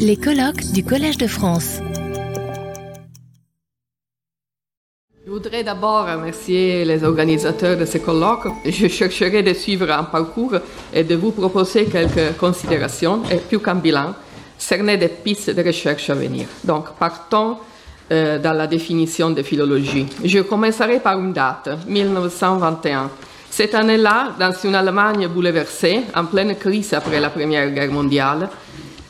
Les colloques du Collège de France. Je voudrais d'abord remercier les organisateurs de ces colloques. Je chercherai de suivre un parcours et de vous proposer quelques considérations, et plus qu'un bilan, cerner des pistes de recherche à venir. Donc, partons euh, dans la définition de philologie. Je commencerai par une date, 1921. Cette année-là, dans une Allemagne bouleversée, en pleine crise après la Première Guerre mondiale,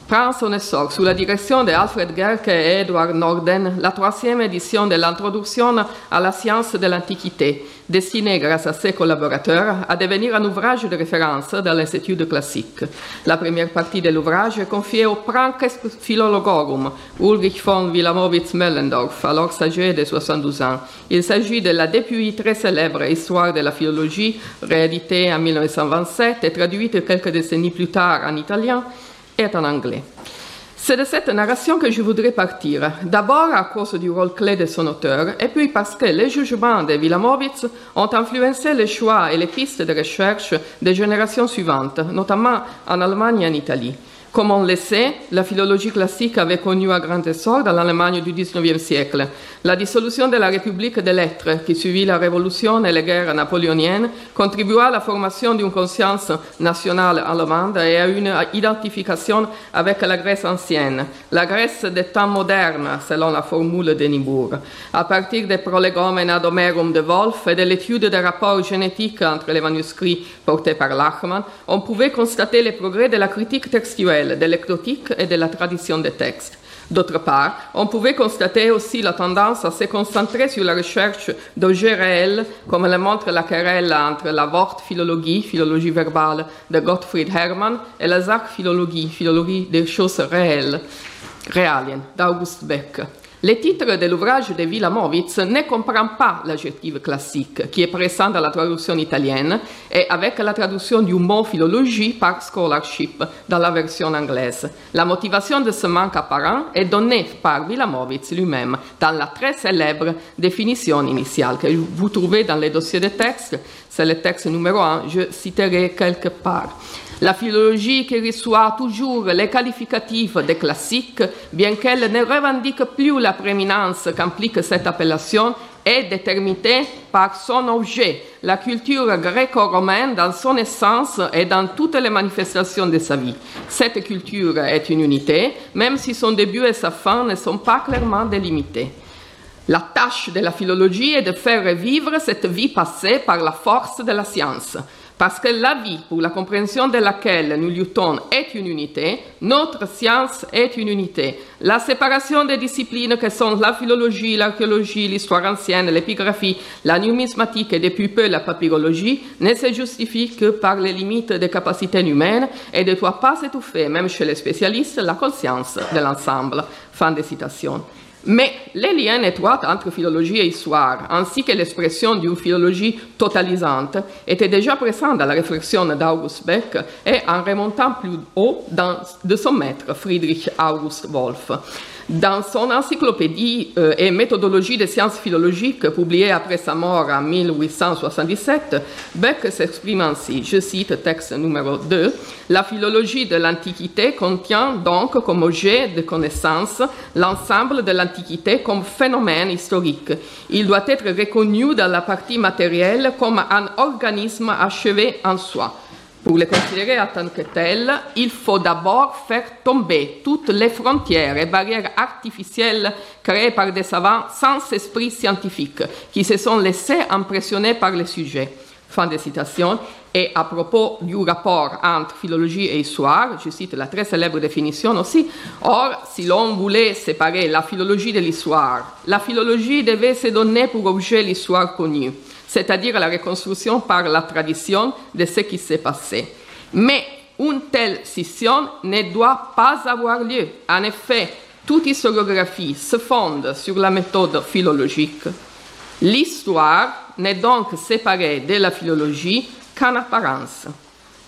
prend son essor sous la direction de Alfred Gerke et Edward Norden la troisième édition de l'introduction à la science de l'Antiquité, destinée grâce à ses collaborateurs à devenir un ouvrage de référence dans les études classiques. La première partie de l'ouvrage est confiée au Prankes Philologorum, Ulrich von Wilamowitz-Mellendorf, alors âgé de 72 ans. Il s'agit de la depuis très célèbre Histoire de la philologie, rééditée en 1927 et traduite quelques décennies plus tard en italien est en anglais. C'est de cette narration que je voudrais partir, d'abord à cause du rôle clé de son auteur, et puis parce que les jugements de Wilamowitz ont influencé les choix et les pistes de recherche des générations suivantes, notamment en Allemagne et en Italie. Comme on le sait, la philologie classique avait connu un grand essor dans l'Allemagne du XIXe siècle. La dissolution de la République des lettres, qui suivit la Révolution et les guerres napoléoniennes, contribua à la formation d'une conscience nationale allemande et à une identification avec la Grèce ancienne, la Grèce des temps modernes, selon la formule de Nibourg. À partir des prolegomena d'Homerum de Wolf et de l'étude des rapports génétiques entre les manuscrits portés par Lachmann, on pouvait constater les progrès de la critique textuelle de et de la tradition des textes. D'autre part, on pouvait constater aussi la tendance à se concentrer sur la recherche d'objets réels, comme le montre la querelle entre la Wortphilologie, philologie verbale de Gottfried Hermann, et la Sachphilologie, philologie des choses réelles, d'August Beck. Le titre de l'ouvrage de Wilamowitz ne comprend pas l'adjectif classique qui est présent dans la traduction italienne et avec la traduction du mot philologie par scholarship dans la version anglaise. La motivation de ce manque apparent est donnée par Wilamowitz lui-même dans la très célèbre définition initiale que vous trouvez dans les dossiers de texte. C'est le texte numéro 1, je citerai quelque part. La philologie qui reçoit toujours les qualificatifs des classiques, bien qu'elle ne revendique plus la prééminence qu'implique cette appellation, est déterminée par son objet, la culture gréco-romaine dans son essence et dans toutes les manifestations de sa vie. Cette culture est une unité, même si son début et sa fin ne sont pas clairement délimités. La tâche de la philologie est de faire revivre cette vie passée par la force de la science. Parce que la vie, pour la compréhension de laquelle nous luttons, est une unité, notre science est une unité. La séparation des disciplines que sont la philologie, l'archéologie, l'histoire ancienne, l'épigraphie, la numismatique et depuis peu la papyrologie ne se justifie que par les limites des capacités humaines et ne doit pas s'étouffer, même chez les spécialistes, la conscience de l'ensemble. Fin de citation. Mais les liens étroits entre philologie et histoire, ainsi que l'expression d'une philologie totalisante, étaient déjà présents dans la réflexion d'August Beck et en remontant plus haut dans, de son maître, Friedrich August Wolff. Dans son encyclopédie euh, et méthodologie des sciences philologiques, publiée après sa mort en 1877, Beck s'exprime ainsi, je cite texte numéro 2, La philologie de l'Antiquité contient donc comme objet de connaissance l'ensemble de l'Antiquité comme phénomène historique. Il doit être reconnu dans la partie matérielle comme un organisme achevé en soi. Pour le considérer en tant que tel, il faut d'abord faire tomber toutes les frontières et barrières artificielles créées par des savants sans esprit scientifique qui se sont laissés impressionner par le sujet. Fin de citation. Et à propos du rapport entre philologie et histoire, je cite la très célèbre définition aussi, or, si l'on voulait séparer la philologie de l'histoire, la philologie devait se donner pour objet l'histoire connue c'est-à-dire la reconstruction par la tradition de ce qui s'est passé. Mais une telle scission ne doit pas avoir lieu. En effet, toute historiographie se fonde sur la méthode philologique. L'histoire n'est donc séparée de la philologie qu'en apparence.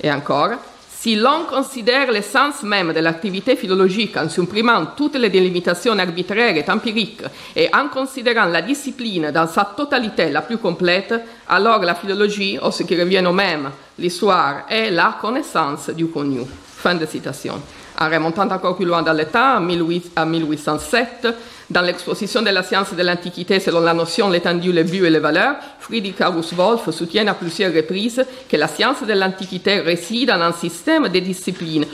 Et encore, si l'on considère l'essence même de l'activité philologique en supprimant toutes les délimitations arbitraires et empiriques et en considérant la discipline dans sa totalité la plus complète, alors la philologie, ou ce qui revient au même, l'histoire, est la connaissance du connu. Fin de citation. En remontant encore plus loin dans le temps, en 1807, dans l'exposition de la science de l'Antiquité selon la notion, l'étendue, le but et les valeurs, Friedrich August Wolff soutient à plusieurs reprises que la science de l'Antiquité réside dans un système de disciplines.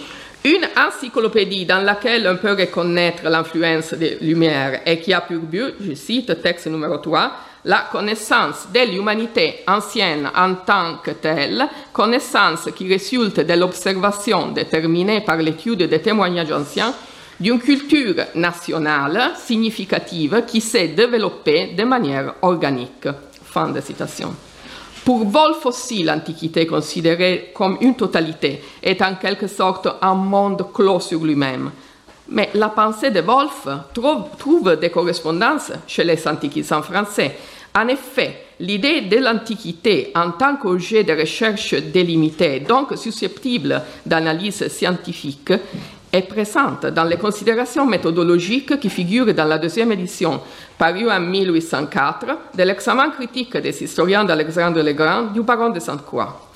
Une encyclopédie dans laquelle on peut reconnaître l'influence des Lumières et qui a pour but, je cite texte numéro 3, la connaissance de l'humanité ancienne en tant que telle, connaissance qui résulte de l'observation déterminée par l'étude des témoignages anciens d'une culture nationale significative qui s'est développée de manière organique. Fin de citation. Pour Wolf aussi, l'Antiquité, considérée comme une totalité, est en quelque sorte un monde clos sur lui-même. Mais la pensée de Wolf trouve, des correspondances chez les antiquisants français. En effet, l'idée de l'Antiquité en tant qu'objet de recherche délimité, donc susceptible d'analyse scientifique, est présente dans les considérations méthodologiques qui figurent dans la deuxième édition, parue en 1804, de l'examen critique des historiens d'Alexandre le Grand du baron de Sainte-Croix.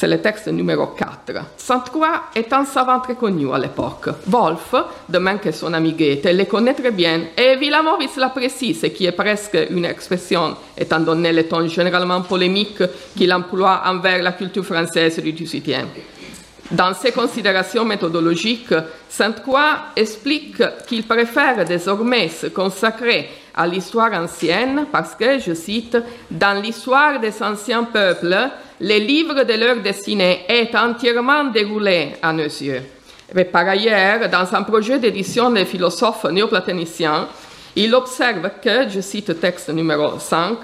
C'est le texte numéro 4. Sainte-Croix est un savant très connu à l'époque. Wolf, de même que son ami Goethe, le connaît très bien et Villamovis l'apprécie, ce qui est presque une expression, étant donné le ton généralement polémique qu'il emploie envers la culture française du XVIIIe. Dans ses considérations méthodologiques, Sainte-Croix explique qu'il préfère désormais se consacrer à l'histoire ancienne parce que, je cite, dans l'histoire des anciens peuples, les livres de leur destinée est entièrement déroulé à nos yeux. Mais par ailleurs, dans un projet d'édition des philosophes néoplatoniciens, il observe que, je cite texte numéro 5,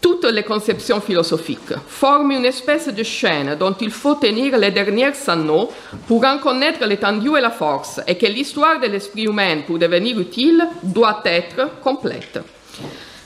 toutes les conceptions philosophiques forment une espèce de chaîne dont il faut tenir les dernières anneaux pour en connaître l'étendue et la force, et que l'histoire de l'esprit humain, pour devenir utile, doit être complète.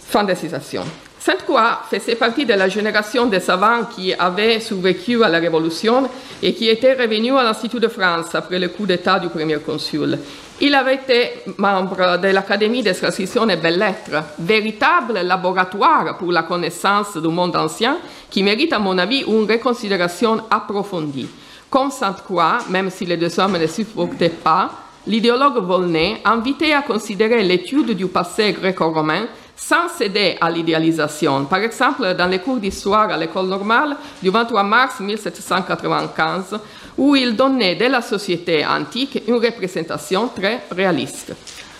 Fin de citation. Sainte-Croix faisait partie de la génération des savants qui avaient survécu à la Révolution et qui étaient revenus à l'Institut de France après le coup d'État du premier consul. Il avait été membre de l'Académie des sciences et belles-lettres, véritable laboratoire pour la connaissance du monde ancien qui mérite, à mon avis, une reconsidération approfondie. Comme Sainte-Croix, même si les deux hommes ne supportaient pas, l'idéologue Volney invitait à considérer l'étude du passé gréco-romain sans céder à l'idéalisation. Par exemple, dans les cours d'histoire à l'école normale du 23 mars 1795, où il donnait de la société antique une représentation très réaliste.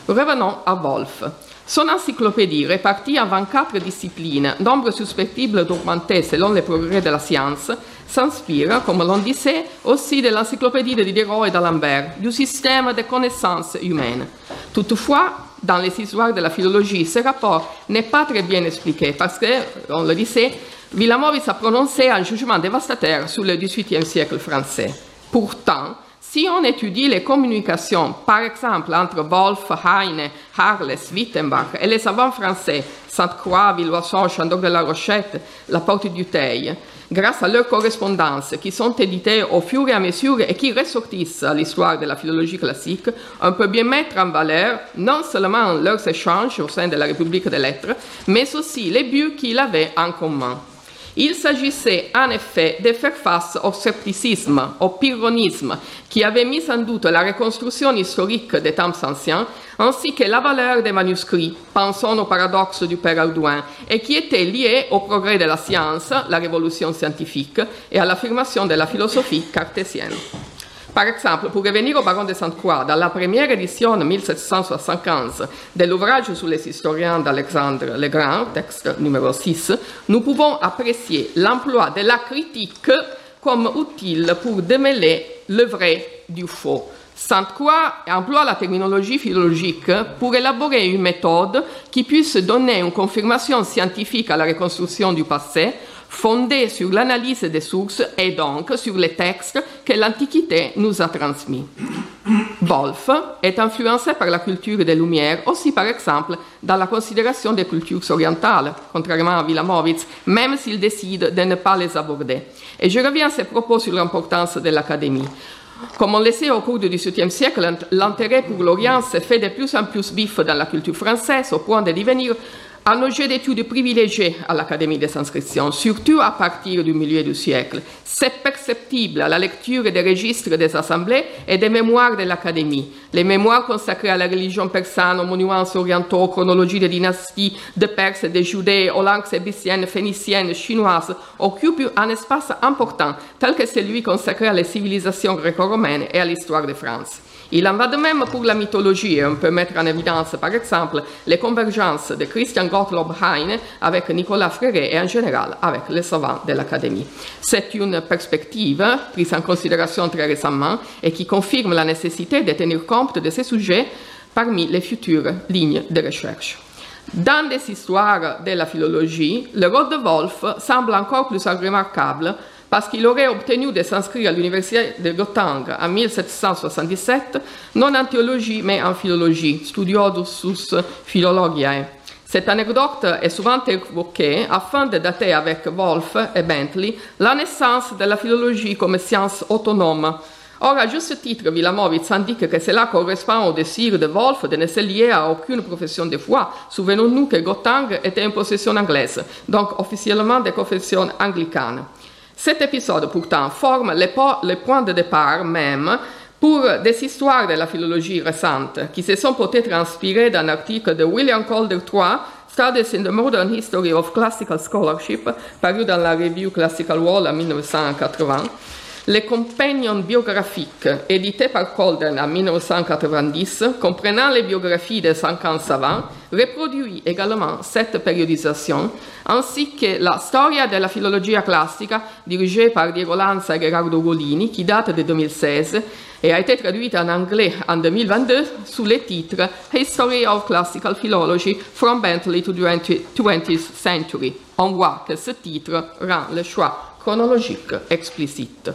Revenons à Wolff. Son encyclopédie, répartie en 24 disciplines, nombre susceptible d'augmenter selon les progrès de la science, s'inspire, comme l'on disait, aussi de l'encyclopédie de Diderot et d'Alembert, du système de connaissances humaines. Toutefois, dans les histoires de la philologie, ce rapport n'est pas très bien expliqué parce que, on le disait, Villamovis a prononcé un jugement dévastateur sur le XVIIIe siècle français. Pourtant, si on étudie les communications, par exemple entre Wolf, Heine, Harles, Wittenbach et les savants français, Sainte-Croix, Villoisson, Chandon de la Rochette, La Porte du Teil, grâce à leurs correspondances qui sont éditées au fur et à mesure et qui ressortissent à l'histoire de la philologie classique, on peut bien mettre en valeur non seulement leurs échanges au sein de la République des lettres, mais aussi les buts qu'ils avaient en commun. Il s'agissait en effet de faire face au scepticisme, au pyrrhonisme, qui avait mis en doute la reconstruction historique des temps anciens, ainsi que la valeur des manuscrits, pensons au paradoxe du Père Audouin, et qui était lié au progrès de la science, la révolution scientifique, et à l'affirmation de la philosophie cartésienne. Par exemple, pour revenir au baron de Sainte-Croix, dans la première édition 1775 de l'ouvrage sur les historiens d'Alexandre le Grand, texte numéro 6, nous pouvons apprécier l'emploi de la critique comme utile pour démêler le vrai du faux. Sainte-Croix emploie la terminologie philologique pour élaborer une méthode qui puisse donner une confirmation scientifique à la reconstruction du passé fondée sur l'analyse des sources et donc sur les textes que l'Antiquité nous a transmis. Wolff est influencé par la culture des Lumières, aussi par exemple dans la considération des cultures orientales, contrairement à Villamovitz, même s'il décide de ne pas les aborder. Et je reviens à ses propos sur l'importance de l'Académie. Comme on le sait au cours du XVIIIe siècle, l'intérêt pour l'Orient s'est fait de plus en plus vif dans la culture française, au point de devenir un objet d'étude privilégié à l'Académie des inscriptions, surtout à partir du milieu du siècle. C'est perceptible à la lecture des registres des assemblées et des mémoires de l'Académie. Les mémoires consacrées à la religion persane, aux monuments orientaux, aux chronologies des dynasties de Perses, des Judées, aux langues ébyssiennes, phéniciennes, chinoises, occupent un espace important, tel que celui consacré à la civilisation gréco-romaine et à l'histoire de France. Il en va de même pour la mythologie. On peut mettre en évidence, par exemple, les convergences de Christian Gottlob Heine avec Nicolas Fréret et en général avec les savants de l'Académie. C'est une perspective prise en considération très récemment et qui confirme la nécessité de tenir compte de ces sujets parmi les futures lignes de recherche. Dans les histoires de la philologie, le rôle de Wolf semble encore plus remarquable parce qu'il aurait obtenu de s'inscrire à l'université de Göttingen en 1777, non en théologie mais en philologie, studiosus philologiae. Cette anecdote est souvent évoquée afin de dater avec Wolff et Bentley la naissance de la philologie comme science autonome. Or, à juste titre, Villamovitz indique que cela correspond au désir de Wolff de ne se lier à aucune profession de foi. Souvenons-nous que Göttingen était une possession anglaise, donc officiellement des confessions anglicanes. Cet épisode, pourtant, forme le, le point de départ même pour des histoires de la philologie récente, qui se sont peut-être inspirées d'un article de William Calder III, Studies in the Modern History of Classical Scholarship, paru dans la revue Classical Wall en 1980. Le compagnon biographique, édité par Colden en 1990, comprenant les biographies des 50 savants, reproduit également cette périodisation, ainsi que la Storia della filologia classica, dirigée par Diego Lanza et Gerardo Golini, qui date de 2016 et a été traduite en anglais en 2022 sous le titre History of Classical Philology from Bentley to the 20th Century. On voit que ce titre rend le choix chronologique explicite.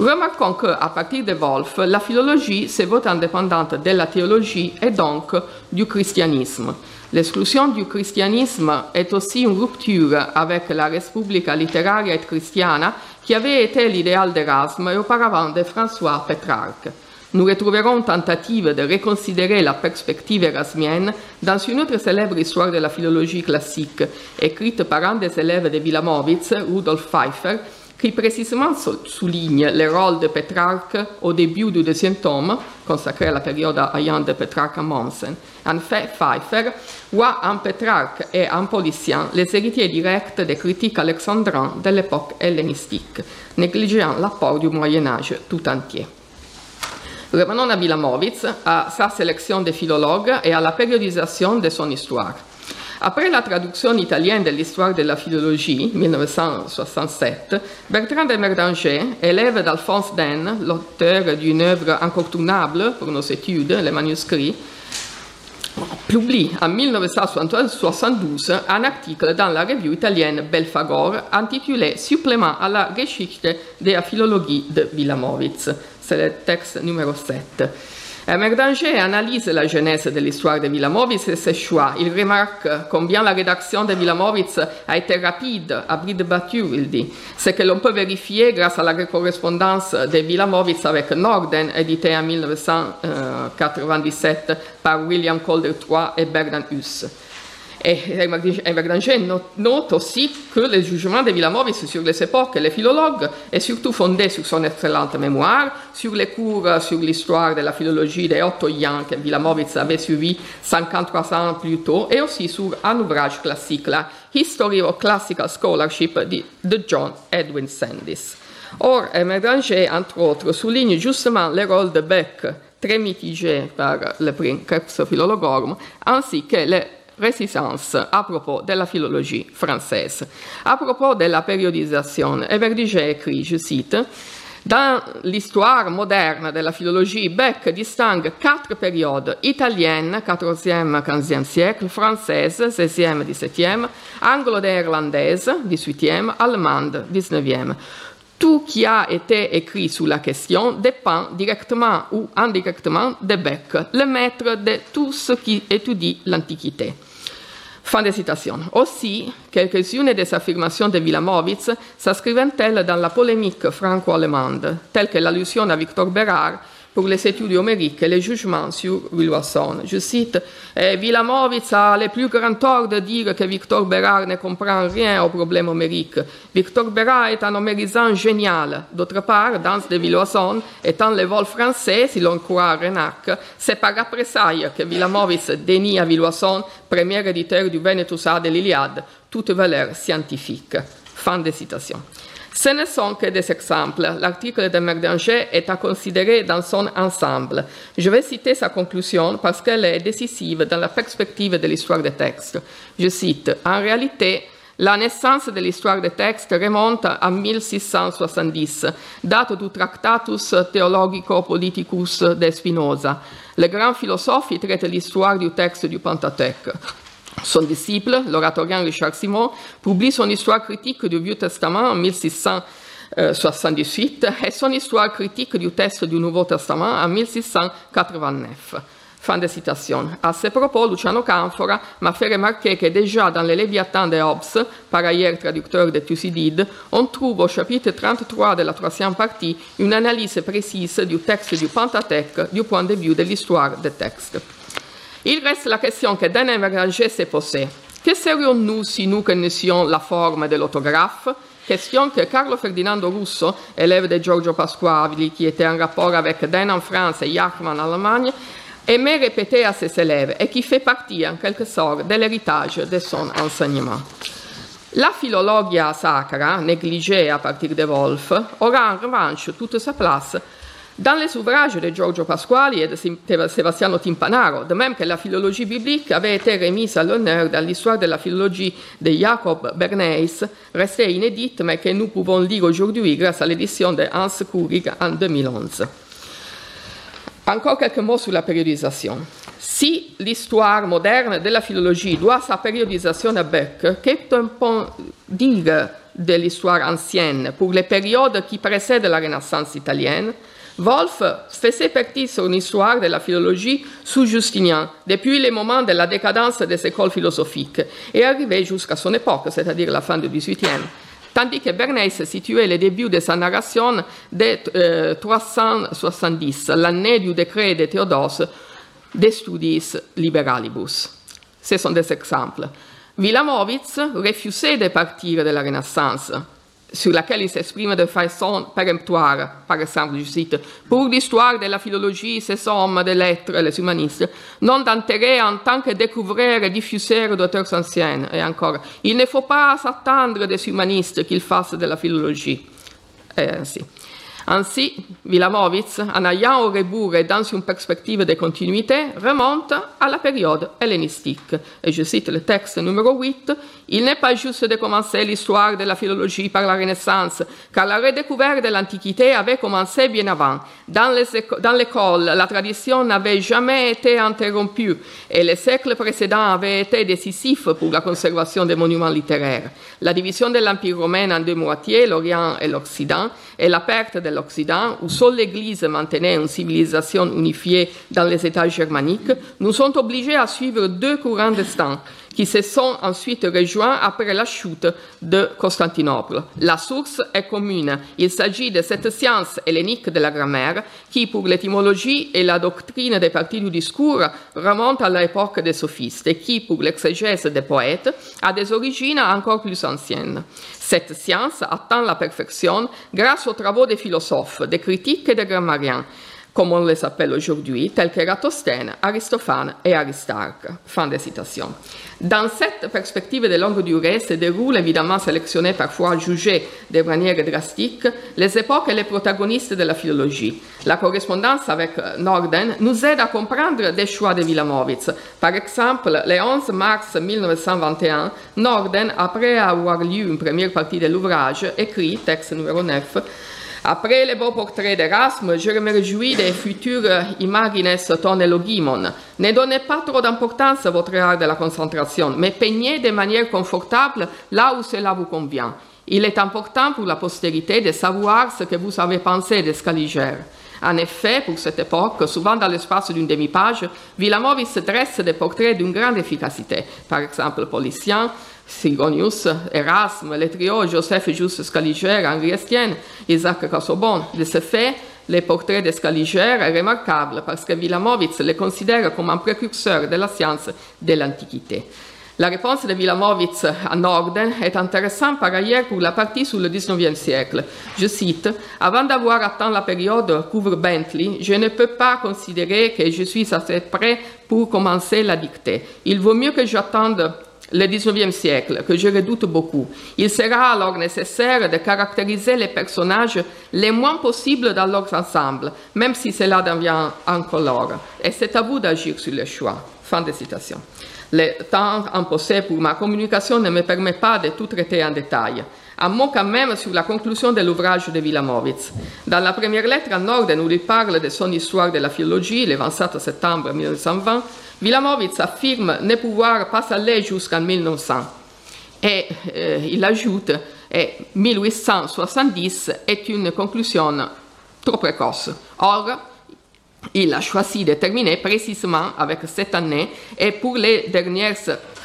Remarquons qu'à partir de Wolff, la philologie se vote indépendante de la théologie et donc du christianisme. L'exclusion du christianisme est aussi une rupture avec la Repubblica littéraire et christiana qui avait été l'idéal d'Erasme et auparavant de François Pétrarque. Nous retrouverons une tentative de reconsidérer la perspective érasmienne dans une autre célèbre histoire de la philologie classique, écrite par un des élèves de Wilamowitz, Rudolf Pfeiffer, qui précisément souligne le rôle de Pétrarque au début du deuxième tome, consacré à la période ayant de Pétrarque à Mommsen. En fait, Pfeiffer voit en Pétrarque et en Policien les héritiers directs des critiques alexandrins de l'époque hellénistique, négligeant l'apport du Moyen Âge tout entier. Revenons à Wilamowitz, à sa sélection de philologues et à la périodisation de son histoire. Après la traduction italienne de l'histoire de la philologie, 1967, Bertrand de Merdanger, élève d'Alphonse Den, l'auteur d'une œuvre incontournable pour nos études, les manuscrits, publie en 1972 un article dans la revue italienne Belfagor intitulé Supplément à la Geschichte der Philologie de Wilamowitz. C'est le texte numéro 7. Merdanger analyse la genèse de l'histoire de Wilamowitz et ses choix. Il remarque combien la rédaction de Wilamowitz a été rapide, à bris de battu, il dit. Ce que l'on peut vérifier grâce à la correspondance de Wilamowitz avec Norden, édité en 1997 par William Calder III et Bernard Huss. Et Evergranger note aussi que le jugement de Wilamowitz sur les époques et les philologues est surtout fondé sur son excellente mémoire, sur les cours sur l'histoire de la philologie des Ottoyens que Wilamowitz avait suivi 53 ans plus tôt, et aussi sur un ouvrage classique, la History of Classical Scholarship de John Edwin Sandys. Or, Evergranger, entre autres, souligne justement le rôle de Beck, très mitigé par le prix Krebs Philologorum, ainsi que le résistance à propos de la philologie française. À propos de la périodisation, Everdigé écrit, je cite, dans l'histoire moderne de la philologie, Beck distingue quatre périodes italienne, 14e, 15e siècle, française, 16e, 17e, anglo-néerlandaise, 18e, allemande, 19e. Tout qui a été écrit sous la question dépend directement ou indirectement de Beck, le maître de tout ce qui étudie l'Antiquité. Fin de citation. Aussi, quelques-unes des affirmations de Wilamowitz s'inscrivent-elles dans la polémique franco-allemande, telle que l'allusion à Victor Bérard, pour les études homériques et les jugements sur Wilson. Je cite eh, Villamovitz a le plus grand tort de dire que Victor Bérard ne comprend rien au problème homérique. Victor Bérard est un homérisant génial. D'autre part, dans de Villoison, étant le vol français, si l'on croit Renac, c'est par après-saille que Villamovitz dénie à Villoison, premier éditeur du Venetus A de l'Iliade, toute valeur scientifique. Fin de citation. Ce ne sont que des exemples. L'article de Merdanger est à considérer dans son ensemble. Je vais citer sa conclusion parce qu'elle est décisive dans la perspective de l'histoire des textes. Je cite En réalité, la naissance de l'histoire des textes remonte à 1670, date du Tractatus Theologico-Politicus de Spinoza. Le grand philosophe traite l'histoire du texte du Pentateuque. Son disciple, l'oratorien Richard Simon, publie son histoire critique du Vieux Testament en 1678 et son histoire critique du texte du Nouveau Testament en 1689. Fin de citation. À ce propos, Luciano Canfora m'a fait remarquer que déjà dans les Léviathans de Hobbes, par ailleurs traducteur de Thucydide, on trouve au chapitre 33 de la troisième partie une analyse précise du texte du Pentateuque du point de vue de l'histoire des textes. Il reste la question que Daniel Verranger s'est posée. Que serions-nous si nous connaissions la forme de l'autographe Question que Carlo Ferdinando Russo, élève de Giorgio Pasquale, qui était en rapport avec Dan en France et Jachmann en Allemagne, aimait répéter à ses élèves et qui fait partie, en quelque sorte, de l'héritage de son enseignement. La philologia sacra, négligée à partir de Wolf, aura en revanche toute sa place dans les ouvrages de Giorgio Pasquali et de Sebastiano Timpanaro, de même que la philologie biblique avait été remise à l'honneur dans l'histoire de la philologie de Jacob Bernays, restée inédite mais que nous pouvons lire aujourd'hui grâce à l'édition de Hans Kurig en 2011. Encore quelques mots sur la périodisation. Si l'histoire moderne de la philologie doit sa périodisation à Beck, qu'est-on peut dire de l'histoire ancienne pour les périodes qui précèdent la Renaissance italienne Wolf faisait partie de son histoire de la philologie sous Justinien, depuis le moment de la décadence des écoles philosophiques, et arrivé jusqu'à son époque, c'est-à-dire la fin du XVIIIe. Tandis que Bernays situait le début de sa narration dès 370, l'année du décret de Théodose de Studis Liberalibus. Ce sont des exemples. Wilamowitz refusait de partir de la Renaissance sur laquelle il s'exprime de façon péremptoire. Par exemple, je cite Pour l'histoire de la philologie, ces hommes de lettres, les humanistes, n'ont d'intérêt en tant que découvreurs et diffuseurs d'auteurs anciens. Et encore, il ne faut pas s'attendre des humanistes qu'ils fassent de la philologie. Et ainsi. Ainsi, Wilamowitz, en ayant au rebours et dans une perspective de continuité, remonte à la période hellénistique. Et je cite le texte numéro 8, Il n'est pas juste de commencer l'histoire de la philologie par la Renaissance, car la redécouverte de l'Antiquité avait commencé bien avant. Dans l'école, la tradition n'avait jamais été interrompue et les siècles précédents avaient été décisifs pour la conservation des monuments littéraires. La division de l'Empire romain en deux moitiés, l'Orient et l'Occident, et la perte de l'Occident, où seule l'Église maintenait une civilisation unifiée dans les États germaniques, nous sont obligés à suivre deux courants destins qui se sont ensuite rejoints après la chute de Constantinople. La source est commune. Il s'agit de cette science hellénique de la grammaire qui, pour l'étymologie et la doctrine des parties du discours, remonte à l'époque des sophistes et qui, pour l'exégèse des poètes, a des origines encore plus anciennes. Cette science atteint la perfection grâce aux travaux des philosophes, des critiques et des grammariens comme on les appelle aujourd'hui, tels que Eratosthène, Aristophane et Aristarque. Fin de citation. Dans cette perspective de longue durée se déroulent, évidemment sélectionnées parfois jugées de manière drastique, les époques et les protagonistes de la philologie. La correspondance avec Norden nous aide à comprendre des choix de Wilamowitz. Par exemple, le 11 mars 1921, Norden, après avoir lu une première partie de l'ouvrage, écrit, texte numéro 9, après les beaux portraits d'Erasme, je me réjouis des futurs imagines ton logimon. Ne donnez pas trop d'importance à votre art de la concentration, mais peignez de manière confortable là où cela vous convient. Il est important pour la postérité de savoir ce que vous avez pensé de Scaliger. En effet, pour cette époque, souvent dans l'espace d'une demi-page, Villamovis dresse des portraits d'une grande efficacité. Par exemple, Polician, Sigonius, Erasme, le trio Joseph Just Scaliger, Henri Estienne, Isaac Casaubon. De ce fait, les portraits de Scaliger est remarquable parce que Wilamowitz le considère comme un précurseur de la science de l'Antiquité. La réponse de Wilamowitz à Norden est intéressante par ailleurs pour la partie sur le XIXe siècle. Je cite Avant d'avoir atteint la période couvre Bentley, je ne peux pas considérer que je suis assez prêt pour commencer la dictée. Il vaut mieux que j'attende le XIXe siècle, que je redoute beaucoup. Il sera alors nécessaire de caractériser les personnages les moins possibles dans leur ensemble, même si cela devient incolore. Et c'est à vous d'agir sur le choix. Fin de citation. Le temps imposé pour ma communication ne me permet pas de tout traiter en détail. Un mot quand même sur la conclusion de l'ouvrage de Wilamowitz. Dans la première lettre à Norden, où il parle de son histoire de la philologie, le 27 septembre 1920, Wilamowitz affirme ne pouvoir pas aller jusqu'en 1900. Et euh, il ajoute et 1870 est une conclusion trop précoce. Or, il a choisi de terminer précisément avec cette année et pour les dernières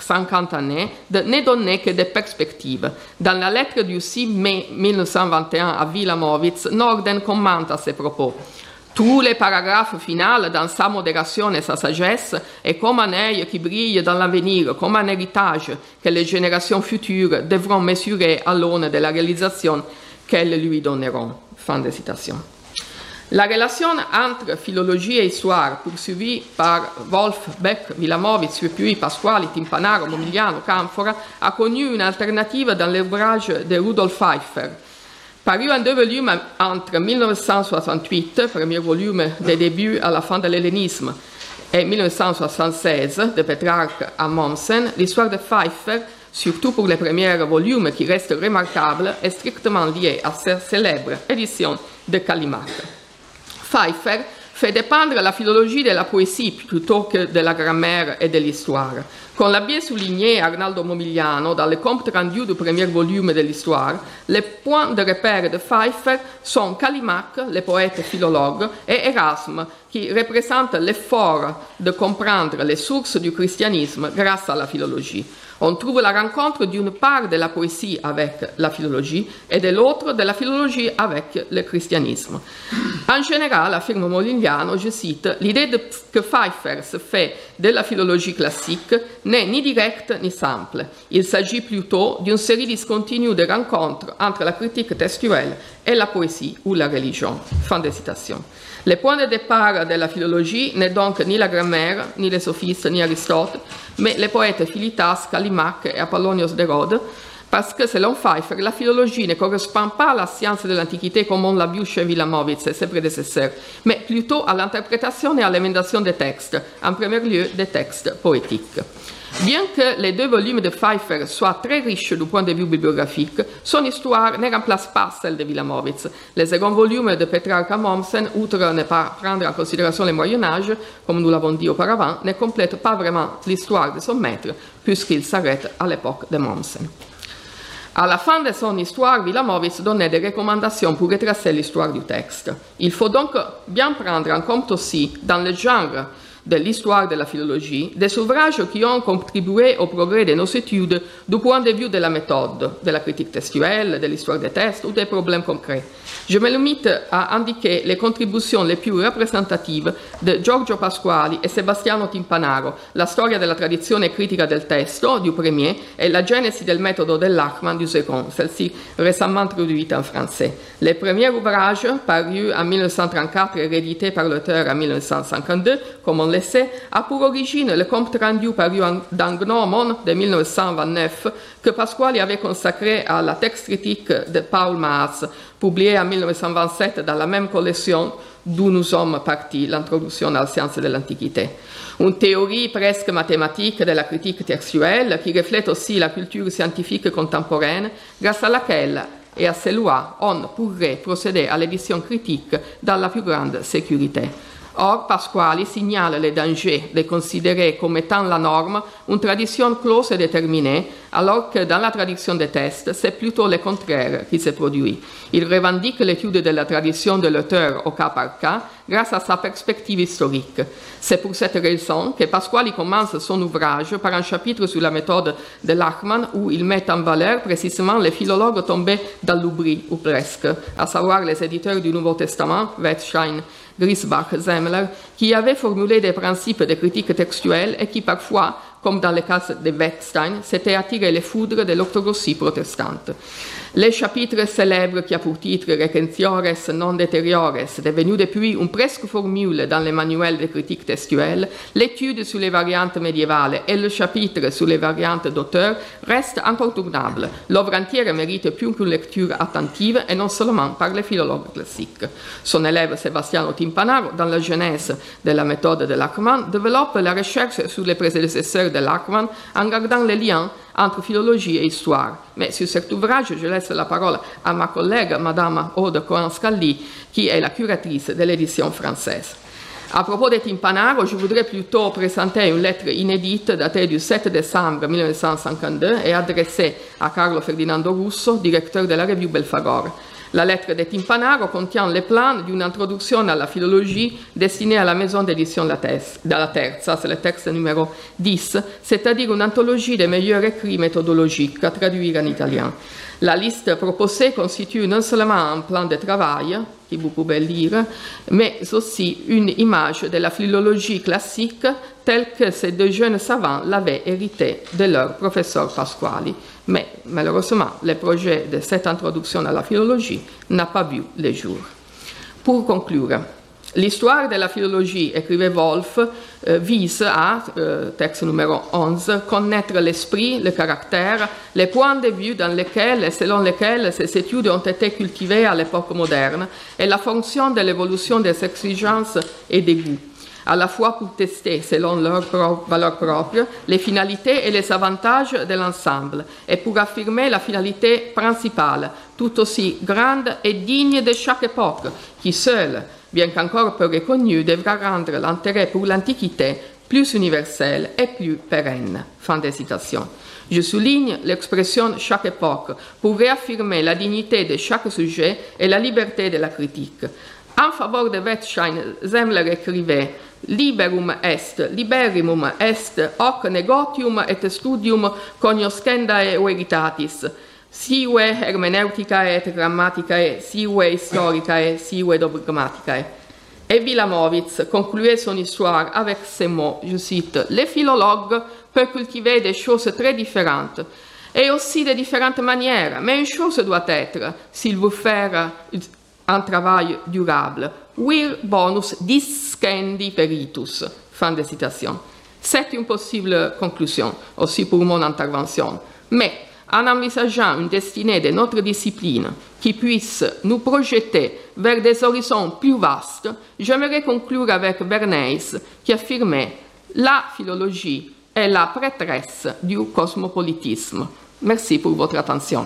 50 années de ne donner que des perspectives. Dans la lettre du 6 mai 1921 à Wilamowitz, Norden commente à ces propos. Tous les paragraphes finaux, dans sa modération et sa sagesse, est comme un œil qui brille dans l'avenir, comme un héritage que les générations futures devront mesurer à l'aune de la réalisation qu'elles lui donneront. Fin de citation. La relation entre philologie et histoire, poursuivie par Wolf, Beck, Wilamowitz, puis Pasquali, Timpanaro, Momigliano, Canfora, a connu une alternative dans l'ouvrage de Rudolf Pfeiffer. Paru en deux volumes entre 1968, premier volume des débuts à la fin de l'hellénisme, et 1976, de Petrarch à Mommsen, l'histoire de Pfeiffer, surtout pour les premiers volumes qui restent remarquables, est strictement liée à sa célèbre édition de Callimaque. Pfeiffer fait dépendre la philologie de la poésie plutôt que de la grammaire et de l'histoire. Comme l'a bien souligné Arnaldo Momigliano dans le compte rendu du premier volume de l'histoire, les points de repère de Pfeiffer sont Callimaque, le poète philologue, et Erasme, qui représente l'effort de comprendre les sources du christianisme grâce à la philologie. On trouve la rencontre d'une part de la poésie avec la philologie et de l'autre de la philologie avec le christianisme. En général, affirme Moligliano, je cite, l'idée que Pfeiffer se fait de la philologie classique n'est ni directe ni simple. Il s'agit plutôt d'une série discontinue de rencontres entre la critique textuelle et la poésie ou la religion. Fin de citation. Le point de départ de la philologie n'est donc ni la grammaire, ni les sophistes, ni Aristote, mais les poètes Philitas, Callimaque et Apollonios de Rhodes, parce que selon Pfeiffer, la philologie ne correspond pas à la science de l'Antiquité comme on l'a vu chez Wilamowitz et ses prédécesseurs, mais plutôt à l'interprétation et à l'émendation des textes, en premier lieu des textes poétiques. Bien que les deux volumes de Pfeiffer soient très riches du point de vue bibliographique, son histoire ne remplace pas celle de Wilamowitz. Le second volume de Petrarca Mommsen, outre ne pas prendre en considération le Moyen Âge, comme nous l'avons dit auparavant, ne complète pas vraiment l'histoire de son maître, puisqu'il s'arrête à l'époque de Mommsen. À la fin de son histoire, Wilamowitz donnait des recommandations pour retracer l'histoire du texte. Il faut donc bien prendre en compte aussi, dans le genre de l'histoire de la philologie, des ouvrages qui ont contribué au progrès de nos études du point de vue de la méthode, de la critique textuelle, de l'histoire des tests ou des problèmes concrets. Je me limite à indiquer les contributions les plus représentatives de Giorgio Pasquali e Sebastiano Timpanaro, la storia della tradizione critica del testo du premier et la genesi del metodo dell'Achman du second, celle-ci récemment traduite en français. Les premiers ouvrages, parus en 1934 et réédités par l'auteur en 1952, comme on le sait, a pour origine le compte rendu paru dans Gnomon de 1929 que Pasquali avait consacré à la texte critique de Paul Maas, publié en 1927 dans la même collection d'où nous sommes partis, l'introduction à la science de l'Antiquité. Une théorie presque mathématique de la critique textuelle qui reflète aussi la culture scientifique contemporaine, grâce à laquelle et à ses lois, on pourrait procéder à l'édition critique dans la plus grande sécurité. Or, Pasquali signale les dangers de considérer comme étant la norme une tradition close et déterminée, alors que dans la tradition des tests, c'est plutôt le contraire qui se produit. Il revendique l'étude de la tradition de l'auteur au cas par cas grâce à sa perspective historique. C'est pour cette raison que Pasquali commence son ouvrage par un chapitre sur la méthode de Lachmann où il met en valeur précisément les philologues tombés dans l'oubli, ou presque, à savoir les éditeurs du Nouveau Testament, Wettstein, Grisbach, Zemmler, qui avaient formulé des principes de critique textuelle et qui parfois comme dans le cas de Wettstein, s'était attiré les foudres de l'orthodoxie protestante. Les chapitres célèbres qui a pour titre Recentiores non deteriores, devenu depuis une presque formule dans les manuels de critique textuelle, l'étude sur les variantes médiévales et le chapitre sur les variantes d'auteur restent incontournables. L'œuvre entière mérite plus qu'une lecture attentive et non seulement par les philologues classiques. Son élève Sebastiano Timpanaro, dans la jeunesse de la méthode de Lachmann, développe la recherche sur les prédécesseurs de Lachmann en gardant les liens entre philologie et histoire. Mais sur cet ouvrage, je laisse la parole à ma collègue, Madame Aude Cohen-Scalli, qui est la curatrice de l'édition française. À propos de Timpanaro, je voudrais plutôt présenter une lettre inédite datée du 7 décembre 1952 et adressée à Carlo Ferdinando Russo, directeur de la revue Belfagor. La lettre de Timpanaro contient les plans d'une introduction à la philologie destinée à la maison d'édition de la Terza, c'est le texte numéro 10, c'est-à-dire une anthologie des meilleurs écrits méthodologiques à traduire en italien. La liste proposée constitue non seulement un plan de travail, que vous pouvez lire, mais aussi une image de la philologie classique telle que ces deux jeunes savants l'avaient héritée de leur professeur Pasquali. Mais malheureusement, le projet de cette introduction à la philologie n'a pas vu le jour. Pour conclure, L'histoire de la philologie, écrivait Wolf, euh, vise à, euh, texte numéro 11, connaître l'esprit, le caractère, les points de vue dans lesquels et selon lesquels ces études ont été cultivées à l'époque moderne et la fonction de l'évolution des exigences et des goûts à la fois pour tester, selon leurs valeurs propres, les finalités et les avantages de l'ensemble, et pour affirmer la finalité principale, tout aussi grande et digne de chaque époque, qui seule bien qu'encore peu reconnu, devra rendre l'intérêt pour l'Antiquité plus universel et plus pérenne. Fin de citation. Je souligne l'expression chaque époque pour réaffirmer la dignité de chaque sujet et la liberté de la critique. En faveur de Wettstein, Zemmler écrivait Liberum est, liberimum est, hoc negotium et studium cognoscendae veritatis, sive hermeneuticae et grammaticae, sive historicae, sive dogmaticae. Et Vilamovitz concluait son histoire avec ces mots, je cite, Les philologues peuvent cultiver des choses très différentes et aussi de différentes manières, mais une chose doit être, s'il veut faire un travail durable, vir bonus discendi peritus. Fin de citation. C'est une possible conclusion aussi pour mon intervention. Mais en envisageant une destinée de notre discipline qui puisse nous projeter vers des horizons plus vastes, j'aimerais conclure avec Bernays qui affirmait La philologie est la prêtresse du cosmopolitisme. Merci pour votre attention.